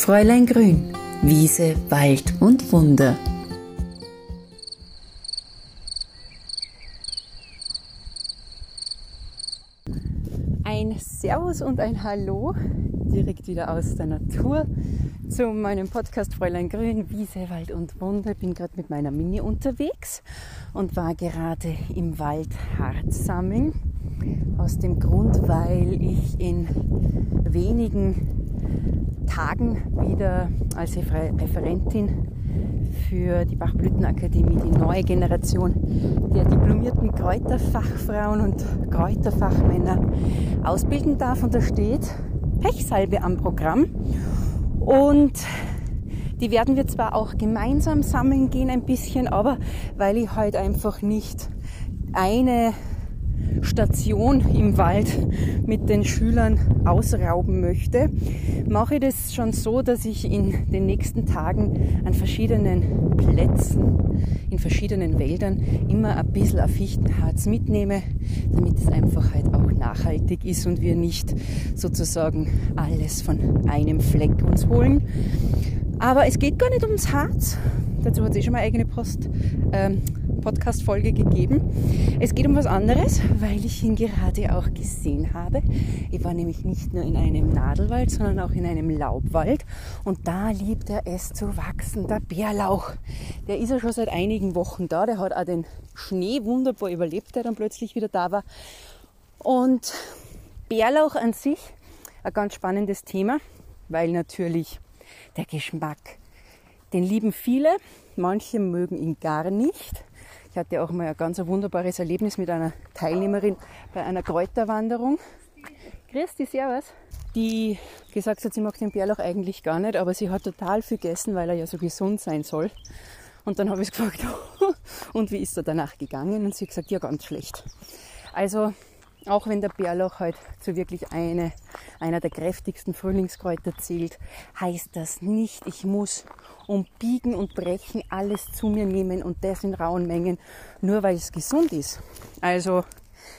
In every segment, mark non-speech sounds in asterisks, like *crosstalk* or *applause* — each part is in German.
Fräulein Grün, Wiese, Wald und Wunder. Ein Servus und ein Hallo direkt wieder aus der Natur zu meinem Podcast Fräulein Grün, Wiese, Wald und Wunder. Ich bin gerade mit meiner Mini unterwegs und war gerade im Wald Harz sammeln. Aus dem Grund, weil ich in wenigen Tagen wieder als Referentin für die Bachblütenakademie die neue Generation der diplomierten Kräuterfachfrauen und Kräuterfachmänner ausbilden darf. Und da steht Pechsalbe am Programm. Und die werden wir zwar auch gemeinsam sammeln gehen ein bisschen, aber weil ich heute einfach nicht eine Station im Wald mit den Schülern ausrauben möchte, mache ich das schon so, dass ich in den nächsten Tagen an verschiedenen Plätzen, in verschiedenen Wäldern immer ein bisschen ein Fichtenharz mitnehme, damit es einfach halt auch nachhaltig ist und wir nicht sozusagen alles von einem Fleck uns holen. Aber es geht gar nicht ums Harz. Dazu hat eh schon mal eigene Post, ähm, Podcast-Folge gegeben. Es geht um was anderes, weil ich ihn gerade auch gesehen habe. Ich war nämlich nicht nur in einem Nadelwald, sondern auch in einem Laubwald. Und da liebt er es zu wachsen, der Bärlauch. Der ist ja schon seit einigen Wochen da. Der hat auch den Schnee wunderbar überlebt, der dann plötzlich wieder da war. Und Bärlauch an sich, ein ganz spannendes Thema, weil natürlich der Geschmack, den lieben viele, manche mögen ihn gar nicht. Ich hatte auch mal ein ganz wunderbares Erlebnis mit einer Teilnehmerin bei einer Kräuterwanderung. Christi, servus. Die gesagt hat, sie mag den Bärlauch eigentlich gar nicht, aber sie hat total viel gegessen, weil er ja so gesund sein soll. Und dann habe ich gefragt, *laughs* und wie ist er danach gegangen? Und sie hat gesagt, ja, ganz schlecht. Also auch wenn der Bärlauch halt zu wirklich eine, einer der kräftigsten Frühlingskräuter zählt, heißt das nicht, ich muss um Biegen und Brechen alles zu mir nehmen und das in rauen Mengen, nur weil es gesund ist. Also,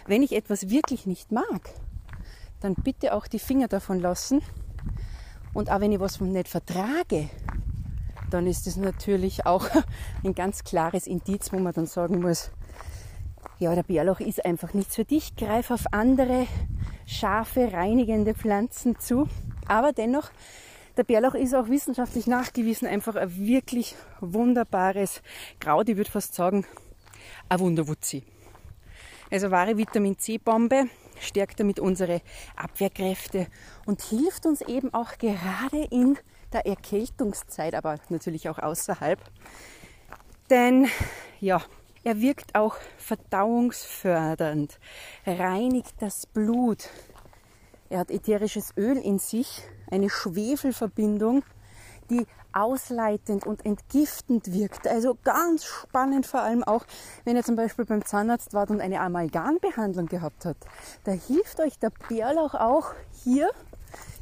wenn ich etwas wirklich nicht mag, dann bitte auch die Finger davon lassen. Und auch wenn ich was nicht vertrage, dann ist es natürlich auch *laughs* ein ganz klares Indiz, wo man dann sagen muss, ja, der Bärlauch ist einfach nichts für dich. Greif auf andere scharfe, reinigende Pflanzen zu. Aber dennoch, der Bärlauch ist auch wissenschaftlich nachgewiesen einfach ein wirklich wunderbares Kraut. Ich würde fast sagen, ein Wunderwutzi. Also wahre Vitamin C-Bombe, stärkt damit unsere Abwehrkräfte und hilft uns eben auch gerade in der Erkältungszeit, aber natürlich auch außerhalb. Denn ja, er wirkt auch verdauungsfördernd, reinigt das Blut. Er hat ätherisches Öl in sich, eine Schwefelverbindung, die ausleitend und entgiftend wirkt. Also ganz spannend vor allem auch, wenn ihr zum Beispiel beim Zahnarzt wart und eine Amalgambehandlung gehabt hat. Da hilft euch der Bärlauch auch hier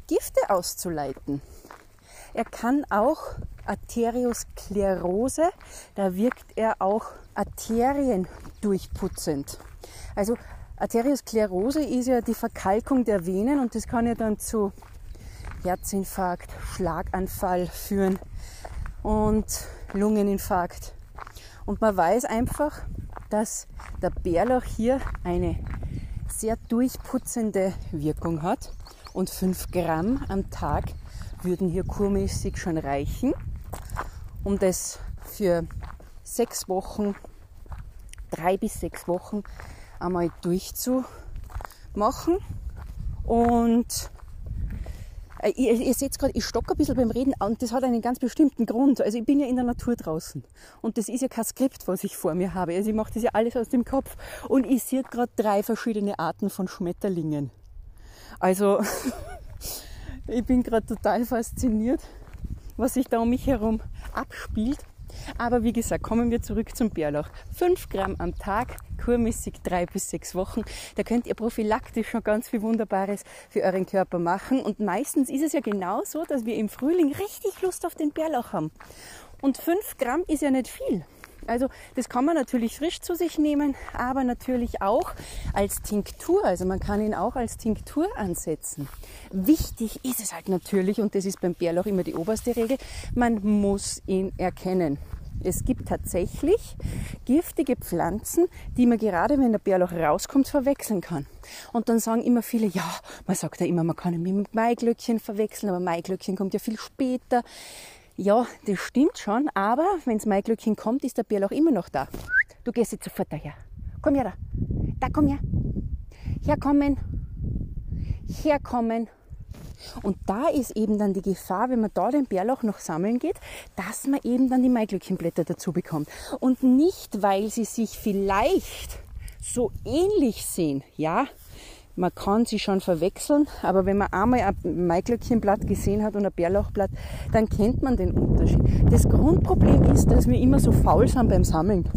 Gifte auszuleiten. Er kann auch Arteriosklerose, da wirkt er auch Arterien durchputzend. Also Arteriosklerose ist ja die Verkalkung der Venen und das kann ja dann zu Herzinfarkt, Schlaganfall führen und Lungeninfarkt. Und man weiß einfach, dass der Bärlauch hier eine sehr durchputzende Wirkung hat und 5 Gramm am Tag würden hier kurmäßig schon reichen, um das für sechs Wochen, drei bis sechs Wochen einmal durchzumachen. Und äh, ihr, ihr seht gerade, ich stocke ein bisschen beim Reden und das hat einen ganz bestimmten Grund. Also ich bin ja in der Natur draußen und das ist ja kein Skript, was ich vor mir habe. Also ich mache das ja alles aus dem Kopf und ich sehe gerade drei verschiedene Arten von Schmetterlingen. Also *laughs* ich bin gerade total fasziniert, was sich da um mich herum abspielt. Aber wie gesagt, kommen wir zurück zum Bärlauch. 5 Gramm am Tag, kurmäßig drei bis sechs Wochen. Da könnt ihr prophylaktisch schon ganz viel Wunderbares für euren Körper machen. Und meistens ist es ja genau so, dass wir im Frühling richtig Lust auf den Bärlauch haben. Und 5 Gramm ist ja nicht viel. Also das kann man natürlich frisch zu sich nehmen, aber natürlich auch als Tinktur. Also man kann ihn auch als Tinktur ansetzen. Wichtig ist es halt natürlich, und das ist beim Bärlauch immer die oberste Regel, man muss ihn erkennen. Es gibt tatsächlich giftige Pflanzen, die man gerade, wenn der Bärlauch rauskommt, verwechseln kann. Und dann sagen immer viele, ja, man sagt ja immer, man kann ihn mit Maiglöckchen verwechseln, aber Maiglöckchen kommt ja viel später. Ja, das stimmt schon, aber wenn das Maiglöckchen kommt, ist der Bärlauch immer noch da. Du gehst jetzt sofort daher. Komm her da. Da, komm her. Herkommen. Herkommen. Und da ist eben dann die Gefahr, wenn man da den Bärlauch noch sammeln geht, dass man eben dann die Maiglöckchenblätter dazu bekommt. Und nicht, weil sie sich vielleicht so ähnlich sehen, ja, man kann sie schon verwechseln, aber wenn man einmal ein Maiglöckchenblatt gesehen hat und ein Bärlauchblatt, dann kennt man den Unterschied. Das Grundproblem ist, dass wir immer so faul sind beim Sammeln.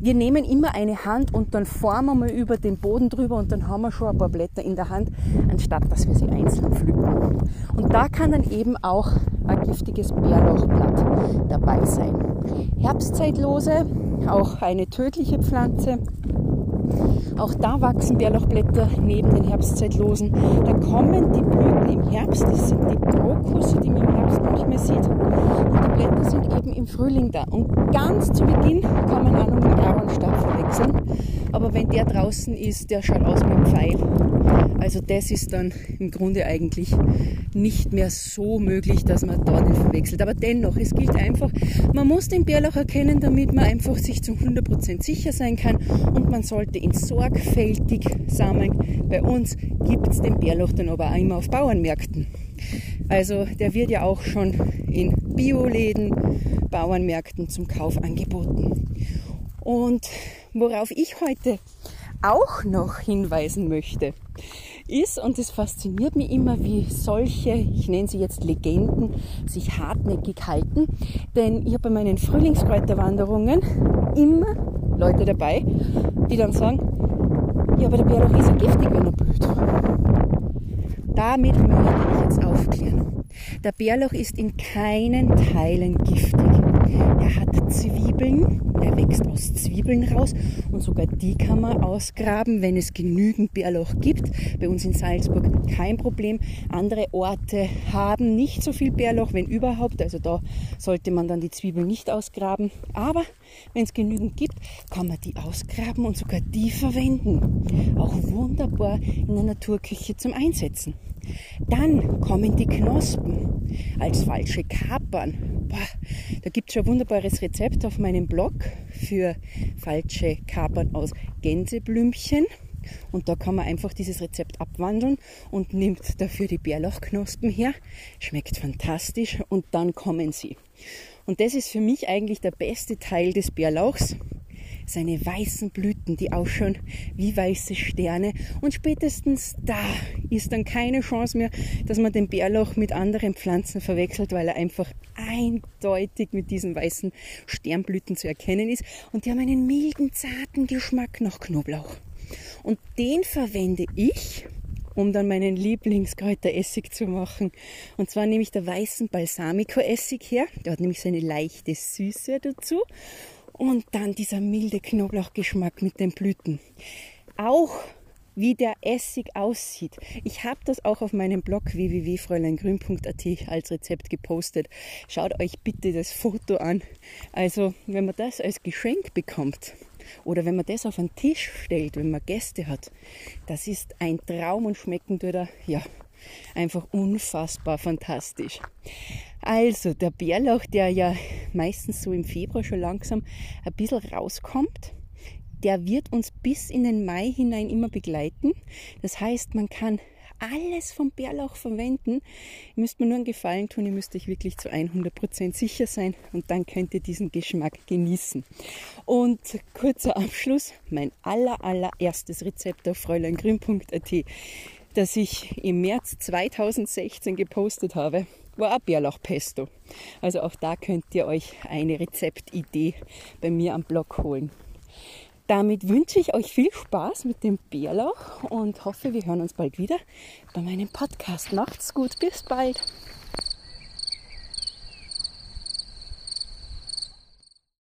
Wir nehmen immer eine Hand und dann formen wir über den Boden drüber und dann haben wir schon ein paar Blätter in der Hand, anstatt dass wir sie einzeln pflücken. Und da kann dann eben auch ein giftiges Bärlauchblatt dabei sein. Herbstzeitlose, auch eine tödliche Pflanze. Auch da wachsen Bärlauchblätter neben den Herbstzeitlosen. Da kommen die Blüten im Herbst, das sind die Krokusse, die man im Herbst manchmal sieht. Und die Blätter sind eben im Frühling da. Und ganz zu Beginn kann man auch noch mit Aaronstab verwechseln. Aber wenn der draußen ist, der schaut aus wie ein Pfeil. Also das ist dann im Grunde eigentlich nicht mehr so möglich, dass man da den verwechselt. Aber dennoch, es gilt einfach, man muss den Bärlauch erkennen, damit man einfach sich zu 100% sicher sein kann und man sollte ihn sorgfältig sammeln. Bei uns gibt es den Bärlauch dann aber auch immer auf Bauernmärkten. Also der wird ja auch schon in Bioläden, Bauernmärkten zum Kauf angeboten. Und worauf ich heute auch noch hinweisen möchte, ist, und es fasziniert mich immer, wie solche, ich nenne sie jetzt Legenden, sich hartnäckig halten. Denn ich habe bei meinen Frühlingskräuterwanderungen immer Leute dabei, die dann sagen, ja, aber der Bärlauch ist ja giftig, wenn er blüht. Damit möchte ich jetzt aufklären. Der Bärlauch ist in keinen Teilen giftig. Er hat Zwiebeln, er wächst aus Zwiebeln raus und sogar die kann man ausgraben, wenn es genügend Bärlauch gibt. Bei uns in Salzburg kein Problem. Andere Orte haben nicht so viel Bärlauch, wenn überhaupt. Also da sollte man dann die Zwiebeln nicht ausgraben. Aber wenn es genügend gibt, kann man die ausgraben und sogar die verwenden. Auch wunderbar in der Naturküche zum Einsetzen. Dann kommen die Knospen als falsche Kapern. Da gibt es schon ein wunderbares Rezept auf meinem Blog für falsche Kapern aus Gänseblümchen. Und da kann man einfach dieses Rezept abwandeln und nimmt dafür die Bärlauchknospen her. Schmeckt fantastisch und dann kommen sie. Und das ist für mich eigentlich der beste Teil des Bärlauchs seine weißen Blüten, die ausschauen wie weiße Sterne. Und spätestens da ist dann keine Chance mehr, dass man den Bärlauch mit anderen Pflanzen verwechselt, weil er einfach eindeutig mit diesen weißen Sternblüten zu erkennen ist. Und die haben einen milden, zarten Geschmack nach Knoblauch. Und den verwende ich, um dann meinen Lieblingskräuteressig zu machen. Und zwar nehme ich der weißen Balsamico-Essig her. Der hat nämlich seine leichte Süße dazu. Und dann dieser milde Knoblauchgeschmack mit den Blüten. Auch wie der Essig aussieht. Ich habe das auch auf meinem Blog www.fräuleingrün.at als Rezept gepostet. Schaut euch bitte das Foto an. Also, wenn man das als Geschenk bekommt oder wenn man das auf einen Tisch stellt, wenn man Gäste hat, das ist ein Traum und schmecken tut er, ja, einfach unfassbar fantastisch. Also der Bärlauch, der ja meistens so im Februar schon langsam ein bisschen rauskommt, der wird uns bis in den Mai hinein immer begleiten. Das heißt, man kann alles vom Bärlauch verwenden. Ihr müsst mir nur einen Gefallen tun, ihr müsst euch wirklich zu 100% sicher sein und dann könnt ihr diesen Geschmack genießen. Und kurzer Abschluss, mein aller, allererstes Rezept auf fräuleingrün.at, das ich im März 2016 gepostet habe, war ein Bärlauchpesto. Also auch da könnt ihr euch eine Rezeptidee bei mir am Blog holen. Damit wünsche ich euch viel Spaß mit dem Bärlauch und hoffe, wir hören uns bald wieder bei meinem Podcast. Macht's gut, bis bald.